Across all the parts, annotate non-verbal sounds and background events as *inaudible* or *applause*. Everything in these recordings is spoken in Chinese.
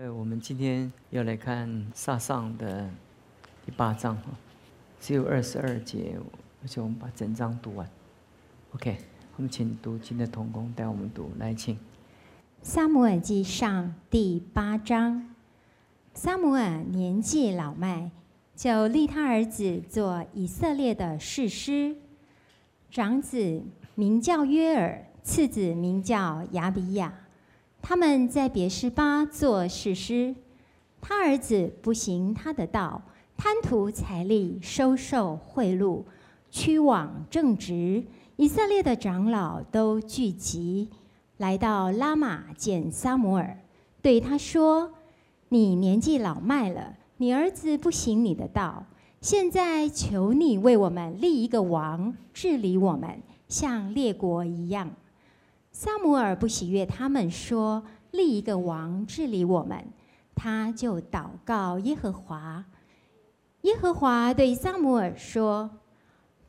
呃，我们今天要来看萨上的第八章哈，只有二十二节，而且我们把整章读完。OK，我们请读经的童工带我们读，来请。撒母耳记上第八章，撒母耳年纪老迈，就立他儿子做以色列的士师，长子名叫约尔，次子名叫亚比亚。他们在别是巴做士师，他儿子不行他的道，贪图财力，收受贿赂，屈枉正直。以色列的长老都聚集，来到拉玛见撒母耳，对他说：“你年纪老迈了，你儿子不行你的道，现在求你为我们立一个王，治理我们，像列国一样。”撒母耳不喜悦他们说立一个王治理我们，他就祷告耶和华。耶和华对撒母耳说：“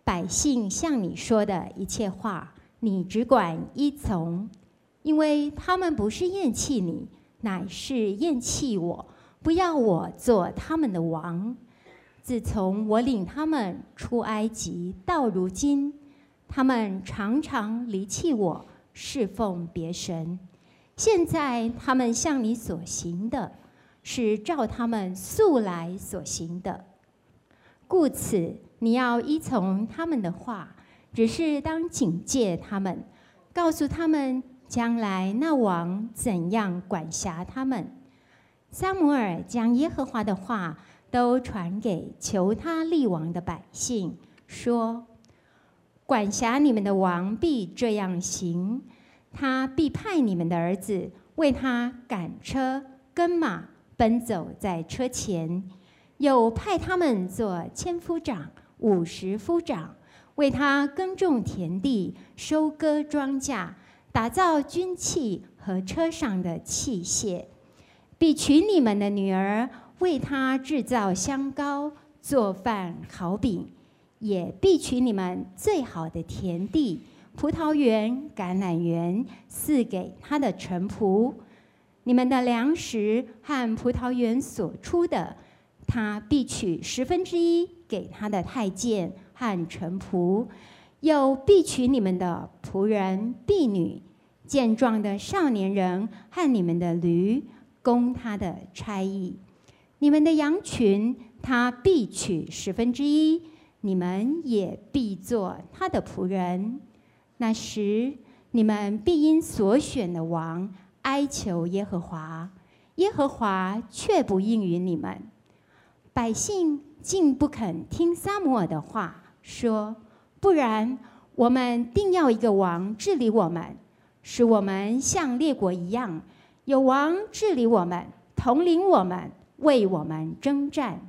百姓向你说的一切话，你只管依从，因为他们不是厌弃你，乃是厌弃我，不要我做他们的王。自从我领他们出埃及到如今，他们常常离弃我。”侍奉别神，现在他们向你所行的，是照他们素来所行的，故此你要依从他们的话，只是当警戒他们，告诉他们将来那王怎样管辖他们。撒母耳将耶和华的话都传给求他立王的百姓，说。管辖你们的王必这样行，他必派你们的儿子为他赶车、跟马，奔走在车前；又派他们做千夫长、五十夫长，为他耕种田地、收割庄稼、打造军器和车上的器械；必娶你们的女儿，为他制造香膏、做饭、烤饼。也必取你们最好的田地、葡萄园、橄榄园，赐给他的臣仆；你们的粮食和葡萄园所出的，他必取十分之一给他的太监和臣仆；又必取你们的仆人、婢女、健壮的少年人和你们的驴，供他的差役；你们的羊群，他必取十分之一。你们也必做他的仆人。那时，你们必因所选的王哀求耶和华，耶和华却不应允你们。百姓竟不肯听撒母耳的话，说：“不然，我们定要一个王治理我们，使我们像列国一样，有王治理我们，统领我们，为我们征战。”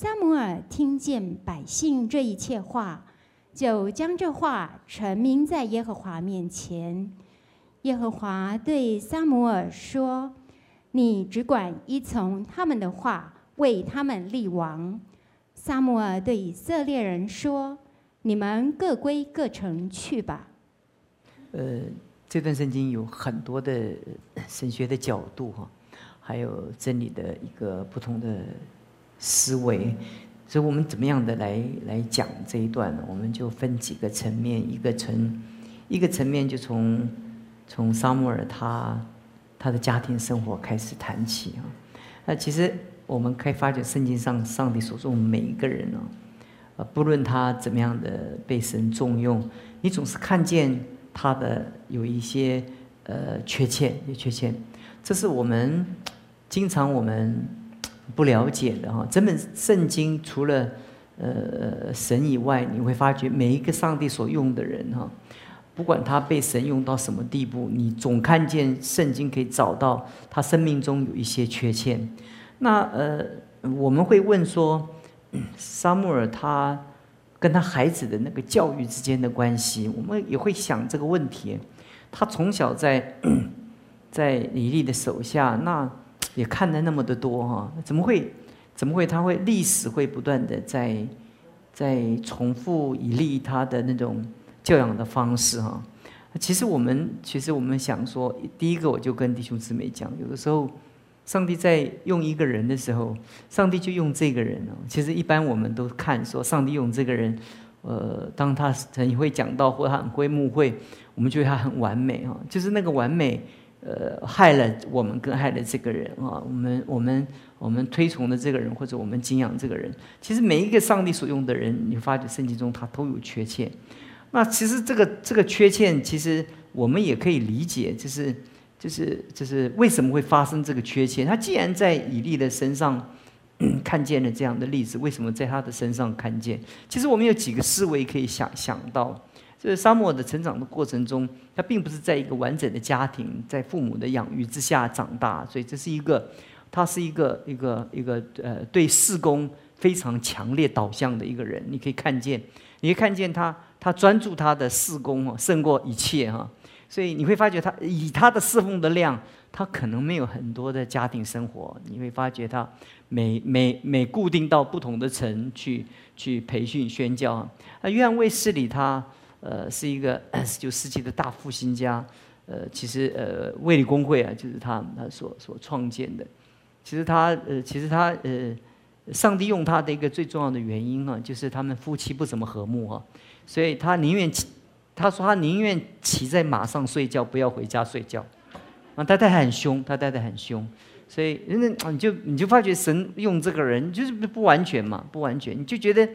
撒母耳听见百姓这一切话，就将这话陈明在耶和华面前。耶和华对撒母耳说：“你只管依从他们的话，为他们立王。”撒母耳对以色列人说：“你们各归各城去吧。”呃，这段圣经有很多的神学的角度哈，还有真理的一个不同的。思维，所以我们怎么样的来来讲这一段呢？我们就分几个层面，一个层，一个层面就从从萨穆尔他他的家庭生活开始谈起啊。那其实我们可以发觉圣经上上帝所说每一个人呢，呃，不论他怎么样的被神重用，你总是看见他的有一些呃缺陷，有缺陷，这是我们经常我们。不了解的哈，整本圣经除了呃神以外，你会发觉每一个上帝所用的人哈，不管他被神用到什么地步，你总看见圣经可以找到他生命中有一些缺陷。那呃，我们会问说，*coughs* 沙穆尔他跟他孩子的那个教育之间的关系，我们也会想这个问题。他从小在 *coughs* 在李丽的手下那。也看了那么的多哈，怎么会？怎么会？他会历史会不断的在在重复以利他的那种教养的方式哈。其实我们其实我们想说，第一个我就跟弟兄姊妹讲，有的时候上帝在用一个人的时候，上帝就用这个人哦。其实一般我们都看说，上帝用这个人，呃，当他很会讲道或他很会牧会，我们觉得他很完美哈。就是那个完美，呃，害了我们，更害了这个人啊。我们我们我们推崇的这个人，或者我们敬仰这个人，其实每一个上帝所用的人，你发觉圣经中他都有缺陷。那其实这个这个缺陷，其实我们也可以理解，就是。就是就是为什么会发生这个缺陷？他既然在以利的身上 *coughs* 看见了这样的例子，为什么在他的身上看见？其实我们有几个思维可以想想到，就是沙漠的成长的过程中，他并不是在一个完整的家庭，在父母的养育之下长大，所以这是一个，他是一个一个一个呃对事工非常强烈导向的一个人。你可以看见，你可以看见他，他专注他的事工，胜过一切哈。所以你会发觉他以他的侍奉的量，他可能没有很多的家庭生活。你会发觉他每每每固定到不同的城去去培训宣教。那约翰卫斯理他呃是一个十九世纪的大复兴家，呃其实呃卫理公会啊就是他他所所创建的。其实他呃其实他呃上帝用他的一个最重要的原因啊，就是他们夫妻不怎么和睦啊，所以他宁愿骑。他说他宁愿骑在马上睡觉，不要回家睡觉。啊，他太太很凶，他太太很凶，所以那你就你就发觉神用这个人就是不完全嘛，不完全，你就觉得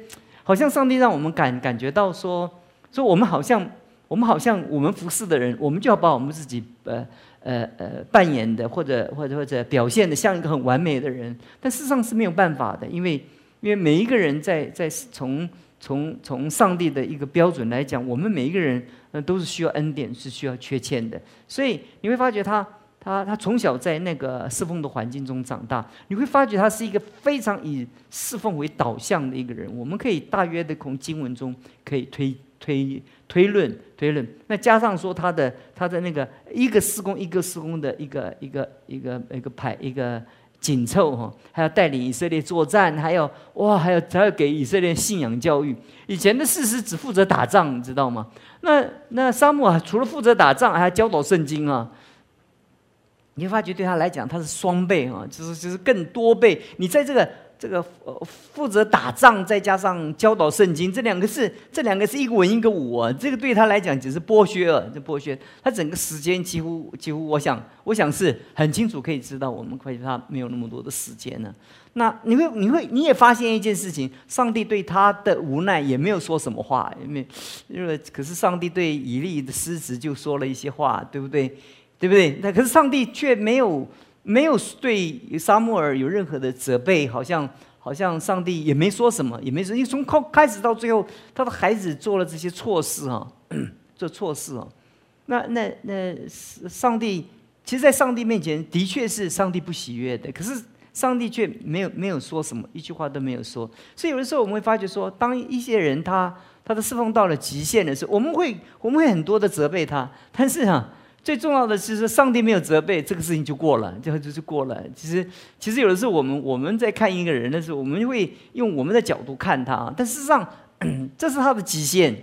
好像上帝让我们感感觉到说所以我们好像我们好像我们服侍的人，我们就要把我们自己呃呃呃扮演的或者或者或者表现的像一个很完美的人，但事实上是没有办法的，因为因为每一个人在在从。从从上帝的一个标准来讲，我们每一个人呃都是需要恩典，是需要缺欠的。所以你会发觉他他他从小在那个侍奉的环境中长大，你会发觉他是一个非常以侍奉为导向的一个人。我们可以大约的从经文中可以推推推论推论，那加上说他的他的那个一个施工一个施工的一个一个一个一个排一个。紧凑哈，还要带领以色列作战，还要哇，还要还要给以色列信仰教育。以前的事实只负责打仗，你知道吗？那那沙漠除了负责打仗，还要教导圣经啊。你会发觉对他来讲，他是双倍啊，就是就是更多倍。你在这个。这个呃负责打仗，再加上教导圣经，这两个是这两个是一个文一个武啊。这个对他来讲只是剥削了，这剥削他整个时间几乎几乎，我想我想是很清楚可以知道，我们发觉他没有那么多的时间呢。那你会你会你也发现一件事情，上帝对他的无奈也没有说什么话，因为因为可是上帝对以利的失职就说了一些话，对不对？对不对？那可是上帝却没有。没有对沙漠尔有任何的责备，好像好像上帝也没说什么，也没说。因为从开开始到最后，他的孩子做了这些错事啊，*clears throat* 做错事啊。那那那上帝，其实，在上帝面前，的确是上帝不喜悦的。可是上帝却没有没有说什么，一句话都没有说。所以有的时候我们会发觉说，当一些人他他的侍奉到了极限的时候，我们会我们会很多的责备他，但是啊。最重要的是说，上帝没有责备，这个事情就过了，最后就是过了。其实，其实有的时候我们我们在看一个人的时候，我们会用我们的角度看他，但事实上，*clears throat* 这是他的极限。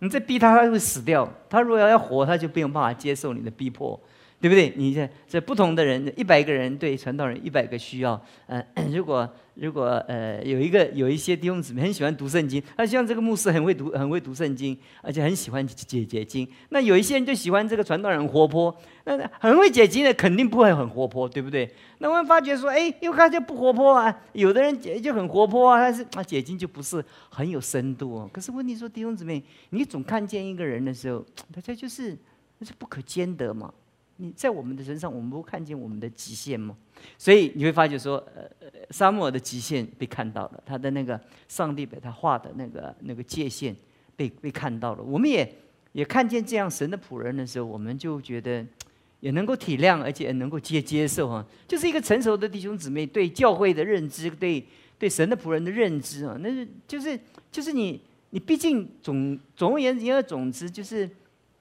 你再逼他，他会死掉。他如果要要活，他就没有办法接受你的逼迫。对不对？你这这不同的人，一百个人对传道人一百个需要。*clears throat* 嗯，如果如果呃有一个有一些弟兄姊妹很喜欢读圣经，他希望这个牧师很会读很会读圣经，而且很喜欢解解经。那有一些人就喜欢这个传道人活泼，那很会解经的肯定不会很活泼，对不对？那我们发觉说，哎，因为他就不活泼啊。有的人解就很活泼啊，但是啊解经就不是很有深度哦。可是问题说弟兄姊妹，你总看见一个人的时候，大家就是那是不可兼得嘛。你在我们的身上，我们不看见我们的极限吗？所以你会发觉说，呃，沙漠的极限被看到了，他的那个上帝给他画的那个那个界限被被看到了。我们也也看见这样神的仆人的时候，我们就觉得也能够体谅，而且能够接接受啊，就是一个成熟的弟兄姊妹对教会的认知，对对神的仆人的认知啊，那是就是就是你你毕竟总总而言之，总之就是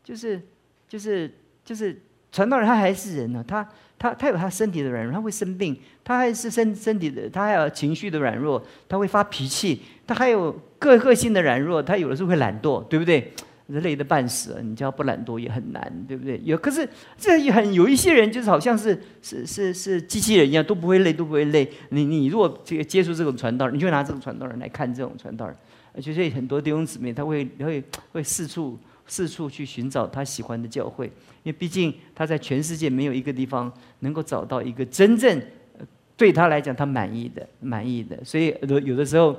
就是就是就是。传道人他还是人呢，他他他有他身体的软弱，他会生病，他还是身身体的，他还有情绪的软弱，他会发脾气，他还有个个性的软弱，他有的时候会懒惰，对不对？累得半死，你叫不懒惰也很难，对不对？有，可是这也很有一些人，就是好像是是是是机器人一样，都不会累，都不会累。你你如果这个接触这种传道人，你就拿这种传道人来看这种传道人，而且所以很多弟兄姊妹他会会会四处四处去寻找他喜欢的教会，因为毕竟他在全世界没有一个地方能够找到一个真正对他来讲他满意的满意的，所以有有的时候。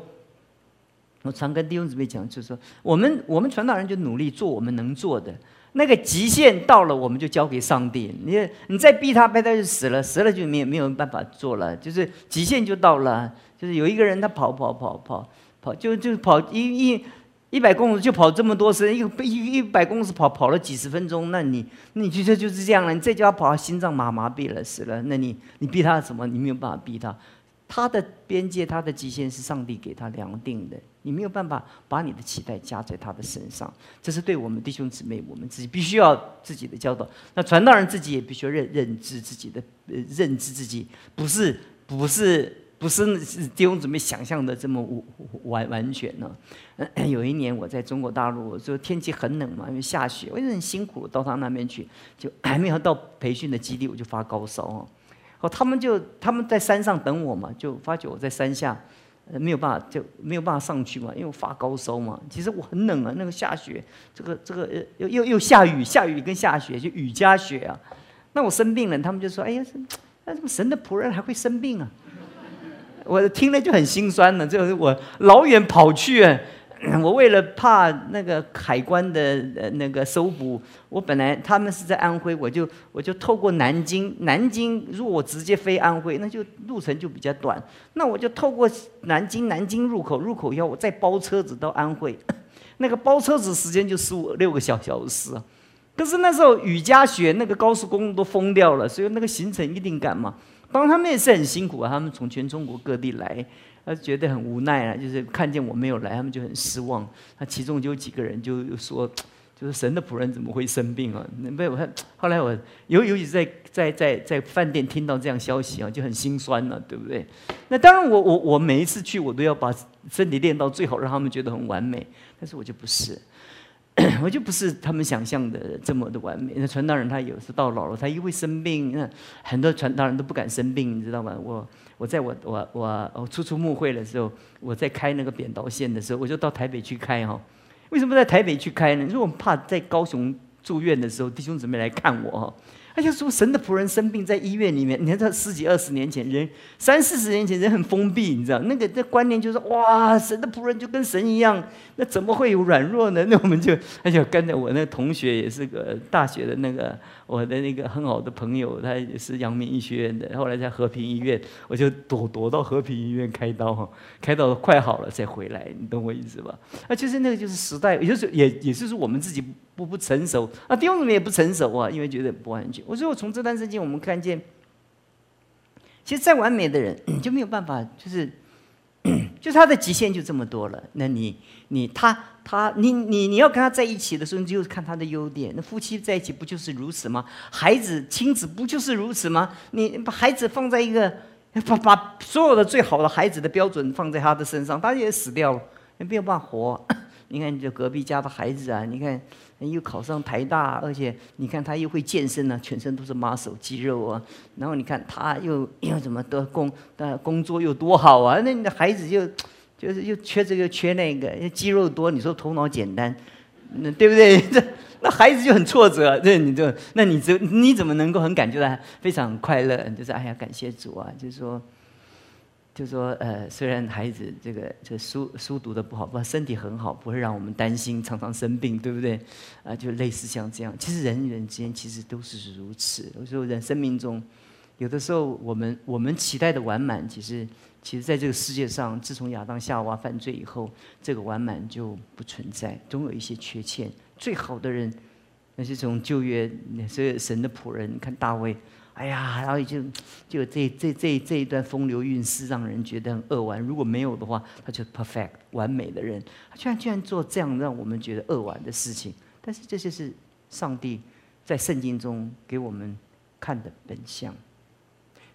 我常跟弟兄姊妹讲，就是说，我们我们传道人就努力做我们能做的，那个极限到了，我们就交给上帝。你你再逼他，逼他就死了，死了就没有没有办法做了，就是极限就到了。就是有一个人他跑跑跑跑跑，就就跑一一一百公里就跑这么多时，一一一百公里跑跑了几十分钟，那你你觉得就是这样了？你再叫他跑，心脏麻麻痹了，死了，那你你逼他什么？你没有办法逼他。他的边界，他的极限是上帝给他量定的，你没有办法把你的期待加在他的身上。这是对我们弟兄姊妹，我们自己必须要自己的教导。那传道人自己也必须要认认知自己的，呃，认知自己不是不是不是弟兄姊妹想象的这么完完全呢。*coughs* 有一年我在中国大陆，就天气很冷嘛，因为下雪，我就很辛苦，到他那边去，就还没有到培训的基地，我就发高烧啊。哦，他们就他们在山上等我嘛，就发觉我在山下，没有办法，就没有办法上去嘛，因为我发高烧嘛。其实我很冷啊，那个下雪，这个这个又又又下雨，下雨跟下雪就雨加雪啊。那我生病了，他们就说：“哎呀，那怎么神的仆人还会生病啊？”我听了就很心酸了，就是我老远跑去。*clears throat* 我为了怕那个海关的呃那个搜捕，我本来他们是在安徽，我就我就透过南京，南京如果我直接飞安徽，那就路程就比较短，那我就透过南京，南京入口入口以后，我再包车子到安徽，*clears throat* 那个包车子时间就十五六个小小时，可是那时候雨夹雪，那个高速公路都封掉了，所以那个行程一定赶嘛。当然他们也是很辛苦啊，他们从全中国各地来。他觉得很无奈啊，就是看见我没有来，他们就很失望。那其中就有几个人就说，*tsk* 就是神的仆人怎么会生病啊？那被我看，后来我尤尤其在在在在饭店听到这样消息啊，就很心酸了，对不对？那当然，我我我每一次去，我都要把身体练到最好，让他们觉得很完美。但是我就不是。*coughs* 我就不是他们想象的这么的完美。那传道人他有时到老了，他因为生病。那很多传道人都不敢生病，你知道吗？我我在我我我我初出牧会的时候，我在开那个扁桃腺的时候，我就到台北去开哈。为什么在台北去开呢？因为我怕在高雄住院的时候，弟兄姊妹来看我哈。他就说神的仆人生病在医院里面，你看这十几二十年前人，三四十年前人很封闭，你知道那个这观念就是哇，神的仆人就跟神一样，那怎么会有软弱呢？那我们就他就跟着我那个同学也是个大学的那个我的那个很好的朋友，他也是阳明医学院的，后来在和平医院，我就躲躲到和平医院开刀哈，开到快好了再回来，你懂我意思吧？*laughs* 啊，就是那个就是时代，也就是也也就是我们自己。不不成熟啊，弟兄姊妹也不成熟啊，因为觉得不安全。我说我从这段时间我们看见，其实再完美的人 *clears throat* 就没有办法，就是 *clears throat* 就是他的极限就这么多了。那你你他他你你你要跟他在一起的时候，你就看他的优点。那夫妻在一起不就是如此吗？孩子亲子不就是如此吗？你把孩子放在一个把把所有的最好的孩子的标准放在他的身上，他也死掉了，也没有办法活。你看，就隔壁家的孩子啊，你看又考上台大，而且你看他又会健身呢，全身都是 muscle 肌肉啊。然后你看他又又怎么得工，呃，工作又多好啊。那你的孩子就就是又缺这个缺那个，肌肉多，你说头脑简单，那对不对？这 *laughs* 那孩子就很挫折，这你就那你怎你怎么能够很感觉到非常快乐？就是哎呀，感谢主啊，就是说。就说呃，虽然孩子这个这书书读的不好，不身体很好，不会让我们担心，常常生病，对不对？啊，就类似像这样。其实人与人之间其实都是如此。有时候人生命中，有的时候我们我们期待的完满，其实其实在这个世界上，自从亚当夏娃犯罪以后，这个完满就不存在，总有一些缺陷。最好的人，那是从旧约，所以神的仆人，你看大卫。哎呀，然后就就这这这这一段风流韵事，让人觉得很扼腕。如果没有的话，他就 perfect 完美的人，他居然居然做这样让我们觉得扼腕的事情。但是这就是上帝在圣经中给我们看的本相。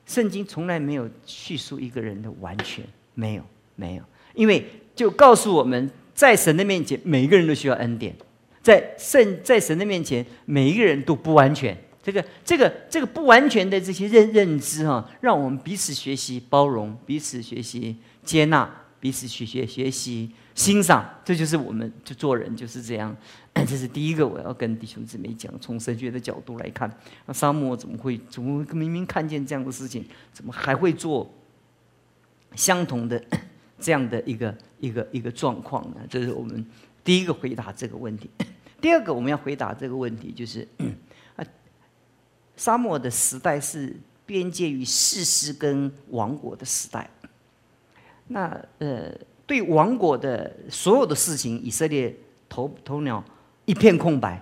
圣经从来没有叙述一个人的完全，没有没有，因为就告诉我们在神的面前，每一个人都需要恩典。在圣在神的面前，每一个人都不完全。这个这个这个不完全的这些认认知哈，让我们彼此学习包容，彼此学习接纳，彼此学学学习欣赏。这就是我们就做人就是这样。*clears throat* 这是第一个我要跟弟兄姊妹讲，从神学的角度来看，那沙漠怎么会怎么明明看见这样的事情，怎么还会做相同的 *clears throat* 这样的一个一个一个状况呢？这是我们第一个回答这个问题。第二个我们要回答这个问题就是。*clears throat* 沙漠的时代是边界于世师跟王国的时代。那呃，对王国的所有的事情，以色列头头鸟一片空白。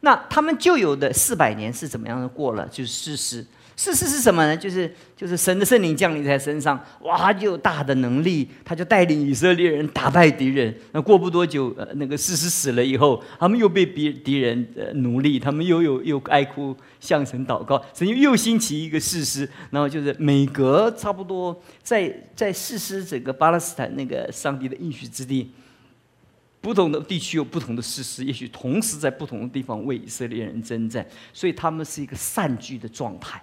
那他们旧有的四百年是怎么样的过了？就是事实。事实是什么呢？就是就是神的圣灵降临在身上，哇，就有大的能力，他就带领以色列人打败敌人。那过不多久，呃，那个事实死了以后，他们又被敌敌人呃奴隶，他们又有又哀哭向神祷告，神又又兴起一个事实，然后就是每隔差不多在在事实整个巴勒斯坦那个上帝的应许之地，不同的地区有不同的事实，也许同时在不同的地方为以色列人征战，所以他们是一个散居的状态。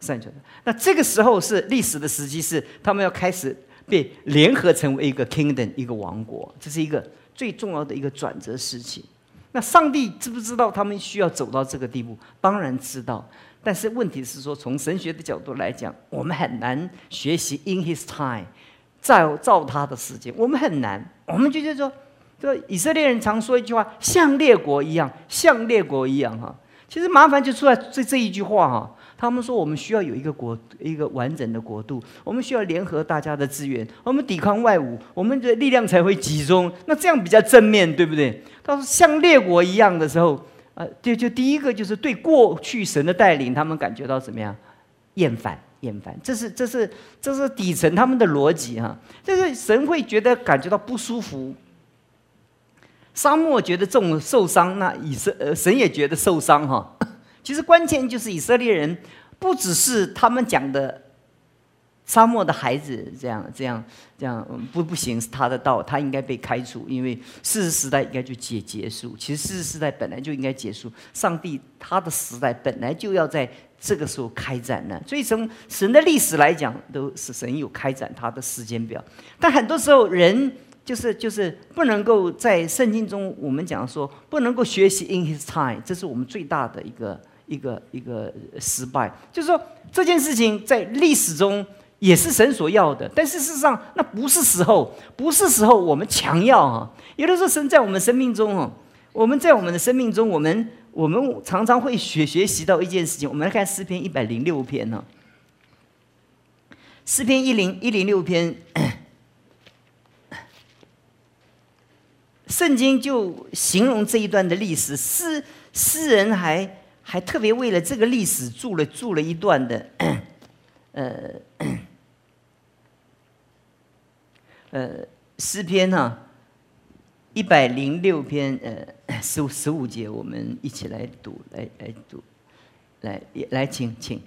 善觉的，那这个时候是历史的时机，是他们要开始被联合成为一个 kingdom，一个王国，这是一个最重要的一个转折时期。那上帝知不知道他们需要走到这个地步？当然知道，但是问题是说，从神学的角度来讲，我们很难学习 in His time，照照他的时间，我们很难。我们就就说，这以色列人常说一句话，像列国一样，像列国一样哈。其实麻烦就出在这这一句话哈。他们说：“我们需要有一个国，一个完整的国度。我们需要联合大家的资源，我们抵抗外侮，我们的力量才会集中。那这样比较正面，对不对？”他说：“像列国一样的时候，呃，就就第一个就是对过去神的带领，他们感觉到怎么样？厌烦，厌烦。这是这是这是底层他们的逻辑哈。就是神会觉得感觉到不舒服。沙漠觉得这种受伤，那以色呃神也觉得受伤哈。”其实关键就是以色列人，不只是他们讲的沙漠的孩子这样这样这样不不行，是他的道，他应该被开除，因为四十时代应该就结结束。其实四十时代本来就应该结束，上帝他的时代本来就要在这个时候开展呢。所以从神的历史来讲，都是神有开展他的时间表。但很多时候人就是就是不能够在圣经中，我们讲说不能够学习 in His time，这是我们最大的一个。一个一个失败，就是说这件事情在历史中也是神所要的，但是事实上那不是时候，不是时候我们强要啊。有的时候神在我们生命中哦，我们在我们的生命中，我们我们常常会学学习到一件事情。我们来看诗篇一百零六篇呢，诗篇一零一零六篇，圣经就形容这一段的历史，诗诗人还。还特别为了这个历史注了注了一段的，*clears throat* 呃，呃诗篇哈，一百零六篇呃十五十五节，我们一起来读，来来读，来来请请，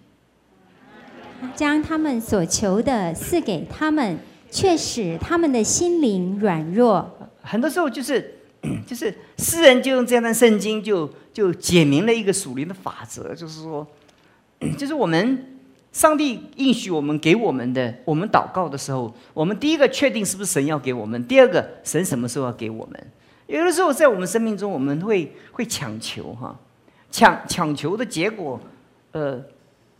将他们所求的赐给他们，却使他们的心灵软弱。很多时候就是。就是诗人就用这样的圣经，就就解明了一个属灵的法则，就是说，*clears throat* 就是我们上帝应许我们给我们的，我们祷告的时候，我们第一个确定是不是神要给我们，第二个神什么时候要给我们？有的时候在我们生命中，我们会会强求哈，抢抢求的结果，呃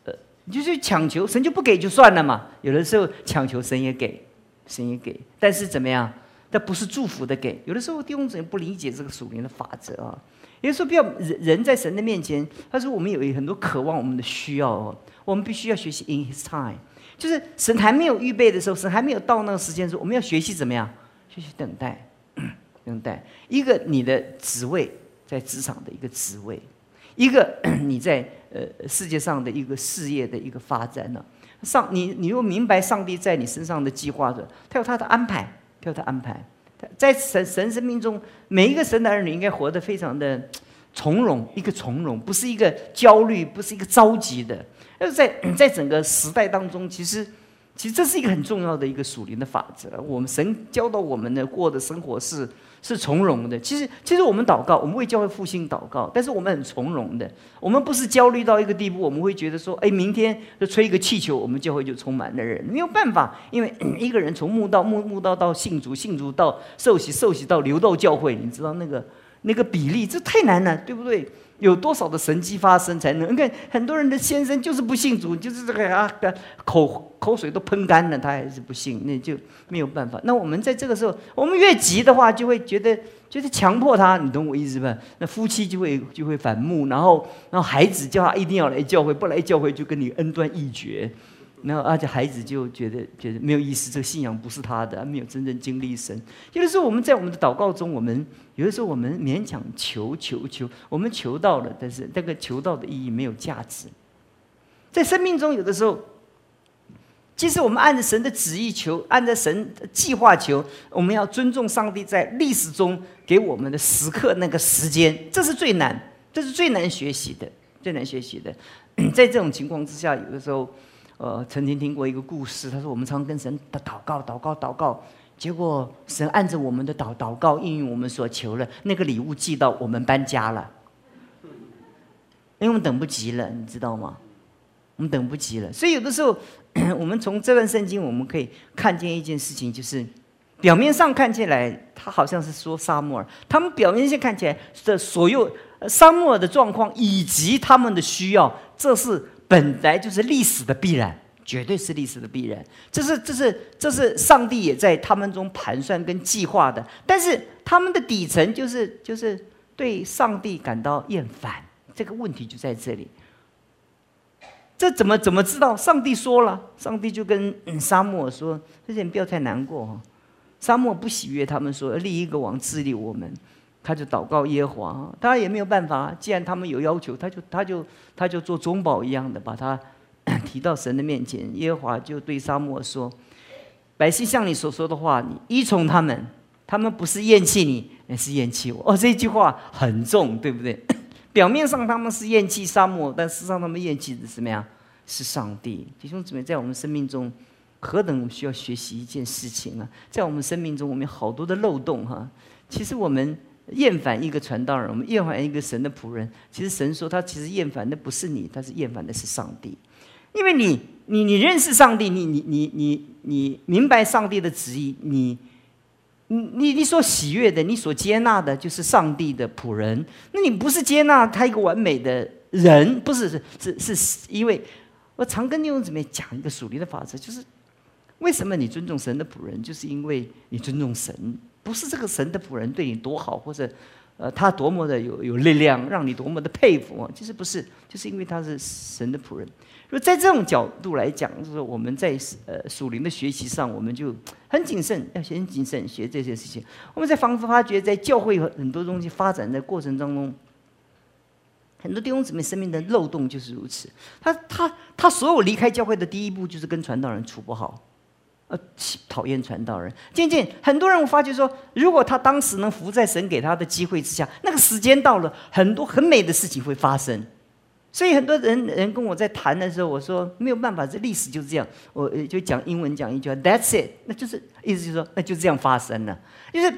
呃，就是抢求神就不给就算了嘛。有的时候抢求神也给，神也给，但是怎么样？这不是祝福的给，有的时候弟兄姊妹不理解这个属灵的法则啊。有的时候，不要人人在神的面前，他说我们有很多渴望，我们的需要哦，我们必须要学习 in His time，就是神还没有预备的时候，神还没有到那个时间的时候，我们要学习怎么样？学习等待，*coughs* 等待一个你的职位在职场的一个职位，一个 *coughs* 你在呃世界上的一个事业的一个发展呢。上你你又明白上帝在你身上的计划的，他有他的安排。他有他安排，在神神生命中，每一个神的儿女应该活得非常的 *tsk* 从容，一个从容，不是一个焦虑，不是一个着急的。而在 *clears throat* 在整个时代当中，其实其实这是一个很重要的一个属灵的法则。我们神教导我们的过的生活是是从容的。其实，其实我们祷告，我们为教会复兴祷告，但是我们很从容的。我们不是焦虑到一个地步，我们会觉得说，哎，明天就吹一个气球，我们教会就充满了人。没有办法，因为 *coughs* 一个人从墓道、墓墓道到信主，信主到受洗，受洗到流到教会，你知道那个那个比例，这太难了，对不对？有多少的神迹发生才能？你看很多人的先生就是不信主，就是这个啊，口口水都喷干了，他还是不信，那就没有办法。那我们在这个时候，我们越急的话，就会觉得就是强迫他，你懂我意思吧？那夫妻就会就会反目，然后然后孩子叫他一定要来教会，不来教会就跟你恩断义绝。然后，而且孩子就觉得觉得没有意思，这个信仰不是他的，没有真正经历神。有的时候我们在我们的祷告中，我们有的时候我们勉强求求求，我们求到了，但是这个求到的意义没有价值。在生命中，有的时候，即使我们按着神的旨意求，按着神计划求，我们要尊重上帝在历史中给我们的时刻那个时间，这是最难，这是最难学习的，最难学习的。在这种情况之下，有的时候。呃，曾经听过一个故事，他说我们常跟神祷祷告、祷告、祷告，结果神按着我们的祷祷告应允我们所求了，那个礼物寄到我们搬家了，因为我们等不及了，你知道吗？我们等不及了，所以有的时候，我们从这段圣经我们可以看见一件事情，就是表面上看起来他好像是说沙漠，他们表面上看起来的所有沙漠的状况以及他们的需要，这是。本来就是历史的必然，绝对是历史的必然。这是这是这是上帝也在他们中盘算跟计划的。但是他们的底层就是就是对上帝感到厌烦，这个问题就在这里。这怎么怎么知道？上帝说了，上帝就跟嗯沙漠说：“这些人不要太难过哈。”沙漠不喜悦他们说立一个王治理我们。他就祷告耶和华，当然也没有办法。既然他们有要求，他就他就他就做中保一样的，把他 *coughs* 提到神的面前。耶和华就对沙漠说：“百姓像你所说的话，你依从他们，他们不是厌弃你，而是厌弃我。”哦，这句话很重，对不对？*coughs* 表面上他们是厌弃沙漠，但事实上他们厌弃的是什么呀？是上帝。弟兄姊妹，在我们生命中，何等需要学习一件事情啊！在我们生命中，我们有好多的漏洞哈。其实我们。厌烦一个传道人，我们厌烦一个神的仆人。其实神说，他其实厌烦的不是你，他是厌烦的是上帝。因为你，你，你认识上帝，你，你，你，你，你明白上帝的旨意，你，你，你，你所喜悦的，你所接纳的，就是上帝的仆人。那你不是接纳他一个完美的人，不是，是，是，是因为我常跟弟兄姊妹讲一个属灵的法则，就是为什么你尊重神的仆人，就是因为你尊重神。不是这个神的仆人对你多好，或者，呃，他多么的有有力量，让你多么的佩服啊！其实不是，就是因为他是神的仆人。如果在这种角度来讲，就是我们在呃属灵的学习上，我们就很谨慎，要先谨慎学这些事情。我们在方发觉，在教会很多东西发展的过程当中，很多弟兄姊妹生命的漏洞就是如此。他他他所有离开教会的第一步，就是跟传道人处不好。呃，讨厌传道人。渐渐，很多人我发觉说，如果他当时能伏在神给他的机会之下，那个时间到了，很多很美的事情会发生。所以很多人人跟我在谈的时候，我说没有办法，这历史就是这样。我就讲英文讲一句话，That's it，那就是意思就是说，那就这样发生了。就是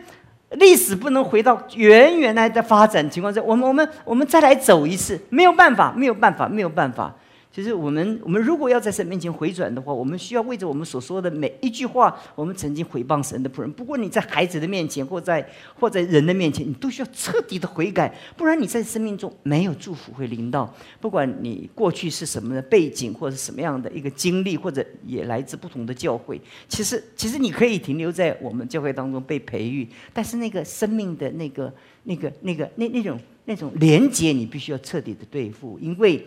历史不能回到原原来的发展情况下，我们我们我们再来走一次，没有办法，没有办法，没有办法。其实我们，我们如果要在神面前回转的话，我们需要为着我们所说的每一句话，我们曾经回谤神的仆人。不过你在孩子的面前，或在或在人的面前，你都需要彻底的悔改，不然你在生命中没有祝福会临到。不管你过去是什么的背景，或者什么样的一个经历，或者也来自不同的教会，其实其实你可以停留在我们教会当中被培育，但是那个生命的那个那个那个那那种那种连接，你必须要彻底的对付，因为。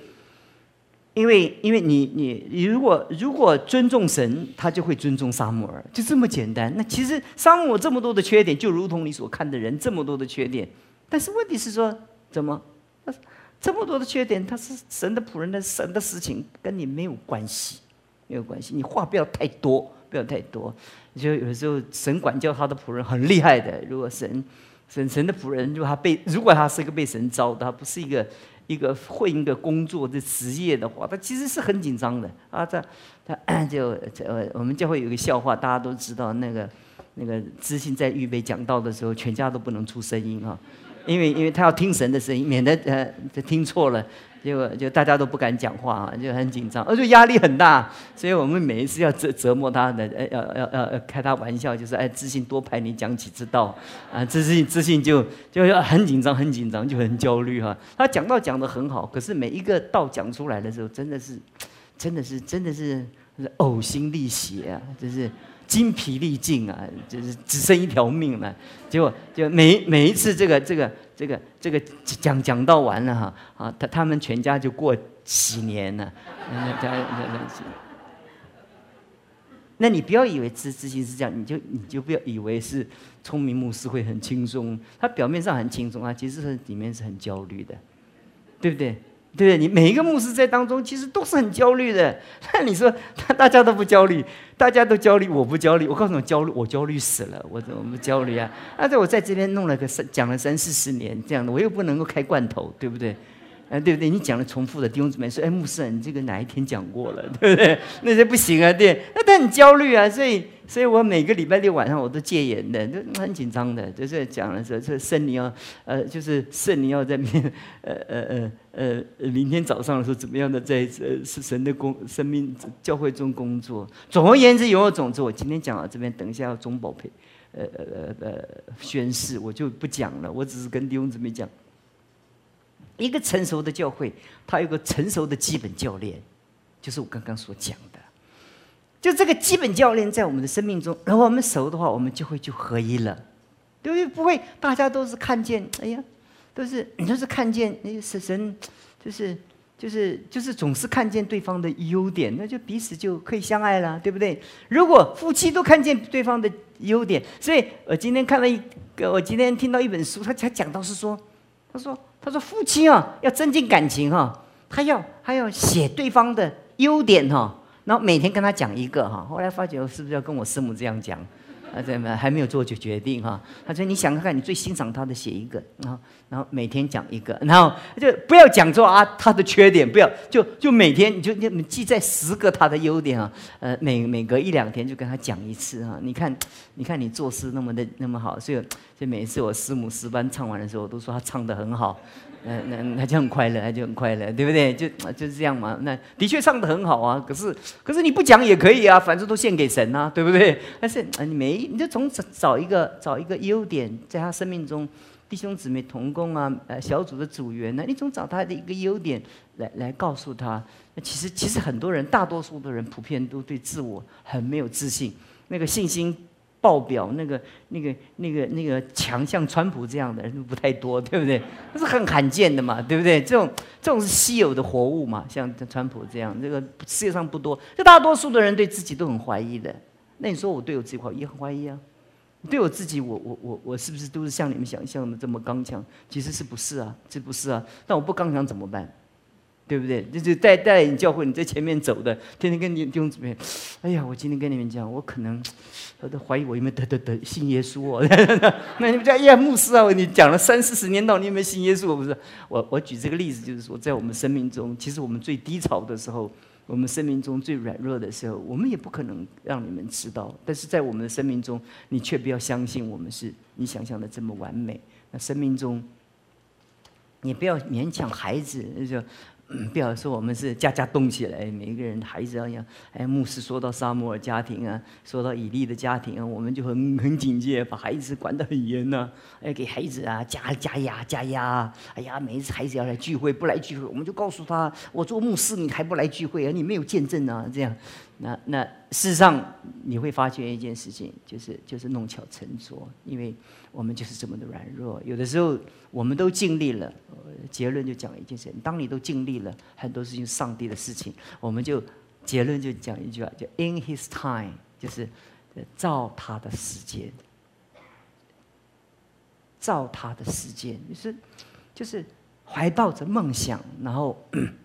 因为，因为你，你，你如果如果尊重神，他就会尊重沙姆尔，就这么简单。那其实沙姆尔这么多的缺点，就如同你所看的人这么多的缺点。但是问题是说，怎么，这么多的缺点，他是神的仆人的神的事情，跟你没有关系，没有关系。你话不要太多，不要太多。就有时候，神管教他的仆人很厉害的。如果神，神神的仆人，如果他被，如果他是一个被神招的，他不是一个。一个会一个工作的职业的话，他其实是很紧张的啊。这他就呃，我们就会有一个笑话，大家都知道，那个那个知信在预备讲道的时候，全家都不能出声音啊，因为因为他要听神的声音，免得呃听错了。结果就大家都不敢讲话啊，就很紧张，而且压力很大，所以我们每一次要折折磨他的，呃，要要要开他玩笑，就是哎，自信多排你讲几次道，啊，自信自信就就要很紧张，很紧张，就很焦虑哈。他讲道讲的很好，可是每一个道讲出来的时候，真的是，真的是，真的是呕心沥血啊，就是。精疲力尽啊，就是只剩一条命了。结果就每每一次这个这个这个这个讲讲到完了哈啊，他他们全家就过几年了。那你不要以为自自信是这样，你就你就不要以为是聪明牧师会很轻松。他表面上很轻松啊，其实是里面是很焦虑的，对不对？对不对？你每一个牧师在当中，其实都是很焦虑的。*laughs* 那你说，*laughs* 大家都不焦虑，大家都焦虑，我不焦虑。我告诉你，焦虑，我焦虑死了。我怎么不焦虑啊？而且我在这边弄了个三，讲了三四十年这样的，我又不能够开罐头，对不对？哎，对不对？你讲了重复的弟兄姊妹说，哎，牧师，你这个哪一天讲过了，*laughs* 对不对？那些不行啊，对，那他很焦虑啊，所以，所以我每个礼拜六晚上我都戒严的，就很紧张的，就是讲了说，这圣灵要，呃，就是圣灵要在明，*laughs* 呃呃呃呃，明天早上的时候怎么样的在呃是神的工生命教会中工作。总而言之，有有总之，我今天讲到这边，等一下要中宝配，呃呃呃宣誓，我就不讲了，我只是跟弟兄姊妹讲。一个成熟的教会，它有个成熟的基本教练，就是我刚刚所讲的。就这个基本教练在我们的生命中，然后我们熟的话，我们就会就合一了，对不对？不会，大家都是看见，哎呀，都是都是看见，那神神就是就是就是总是看见对方的优点，那就彼此就可以相爱了，对不对？如果夫妻都看见对方的优点，所以我今天看了一个，我今天听到一本书，他才讲到是说，他说。他说：“夫妻啊，要增进感情哈，他要他要写对方的优点哈，然后每天跟他讲一个哈。后来发觉，是不是要跟我师母这样讲？啊，怎么还没有做决决定哈？他说：你想看看，你最欣赏他的，写一个，然后然后每天讲一个，然后就不要讲说啊他的缺点，不要就就每天你就你记在十个他的优点啊，呃，每每隔一两天就跟他讲一次哈。你看你看你做事那么的那么好，所以。”所以每一次我师母诗班唱完的时候，都说他唱的很好，嗯，那他就很快乐，他就很快乐，对不对？就就是这样嘛。那的确唱得很好啊，可是可是你不讲也可以啊，反正都献给神啊，对不对？*laughs* 但是你没，你就从找找一个找一个优点，在他生命中，弟兄姊妹同工啊，呃，小组的组员呢，你总找他的一个优点来来告诉他。那其实其实很多人，大多数的人普遍都对自我很没有自信，那个信心。爆表那个、那个、那个、那个强，像川普这样的人不太多，对不对？那是很罕见的嘛，对不对？这种这种是稀有的活物嘛，像川普这样，这个世界上不多。这大多数的人对自己都很怀疑的。那你说我对我自己怀疑，也很怀疑啊？对我自己，我我我我是不是都是像你们想象的这么刚强？其实是不是啊？这不是啊？但我不刚强怎么办？对不对？就是带带领教会，你在前面走的，天天跟你弟兄姊妹，哎呀，我今天跟你们讲，我可能，我都怀疑我有没有得得得信耶稣哦。*laughs* 那你们讲，哎呀，牧师啊，你讲了三四十年道，你有没有信耶稣？我不是，我我举这个例子，就是说，在我们生命中，其实我们最低潮的时候，我们生命中最软弱的时候，我们也不可能让你们知道。但是在我们的生命中，你却不要相信我们是你想象的这么完美。那生命中，你不要勉强孩子，就。不要说我们是家家动起来，每一个人孩子要样。哎，牧师说到沙摩尔家庭啊，说到以利的家庭啊，我们就很很警戒，把孩子管得很严呐。哎，给孩子啊加加压加压。哎呀，每一次孩子要来聚会，不来聚会，我们就告诉他：我做牧师，你还不来聚会啊？你没有见证啊？这样。那那事实上你会发觉一件事情，就是就是弄巧成拙，因为我们就是这么的软弱。有的时候我们都尽力了，结论就讲一件事：当你都尽力了，很多事情上帝的事情，我们就结论就讲一句话，叫 “In His time”，就是照他的时间，照他的时间，就是就是怀抱着梦想，然后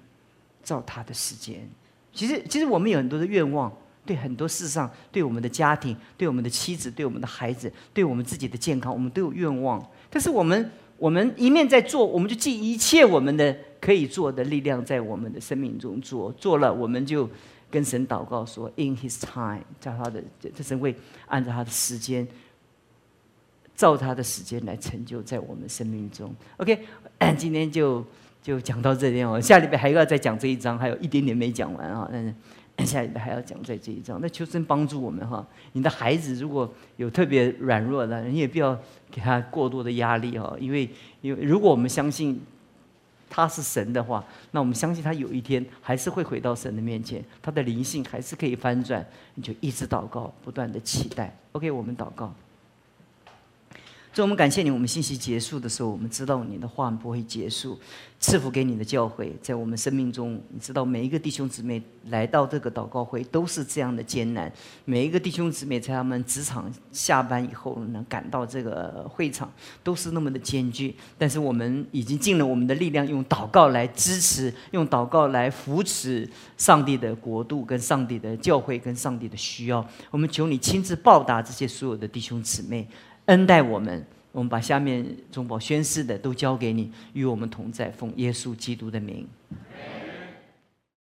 *coughs* 照他的时间。其实，其实我们有很多的愿望，对很多事上，对我们的家庭，对我们的妻子，对我们的孩子，对我们自己的健康，我们都有愿望。但是我们，我们一面在做，我们就尽一切我们的可以做的力量在我们的生命中做，做了我们就跟神祷告说：“In His time，在他的这神会按照他的时间，照他的时间来成就在我们生命中。” OK，今天就就讲到这边哦，下礼拜还要再讲这一章，还有一点点没讲完啊，但是。*coughs* 下礼拜还要讲在这一章，那求神帮助我们哈。你的孩子如果有特别软弱的，你也不要给他过多的压力哈。因为，因为如果我们相信他是神的话，那我们相信他有一天还是会回到神的面前，他的灵性还是可以翻转。你就一直祷告，不断的期待。OK，我们祷告。所以我们感谢你。我们信息结束的时候，我们知道你的话不会结束，赐福给你的教会，在我们生命中，你知道每一个弟兄姊妹来到这个祷告会都是这样的艰难。每一个弟兄姊妹在他们职场下班以后能赶到这个会场，都是那么的艰巨。但是我们已经尽了我们的力量，用祷告来支持，用祷告来扶持上帝的国度、跟上帝的教会、跟上帝的需要。我们求你亲自报答这些所有的弟兄姊妹。恩待我们，我们把下面中宝宣誓的都交给你，与我们同在，奉耶稣基督的名。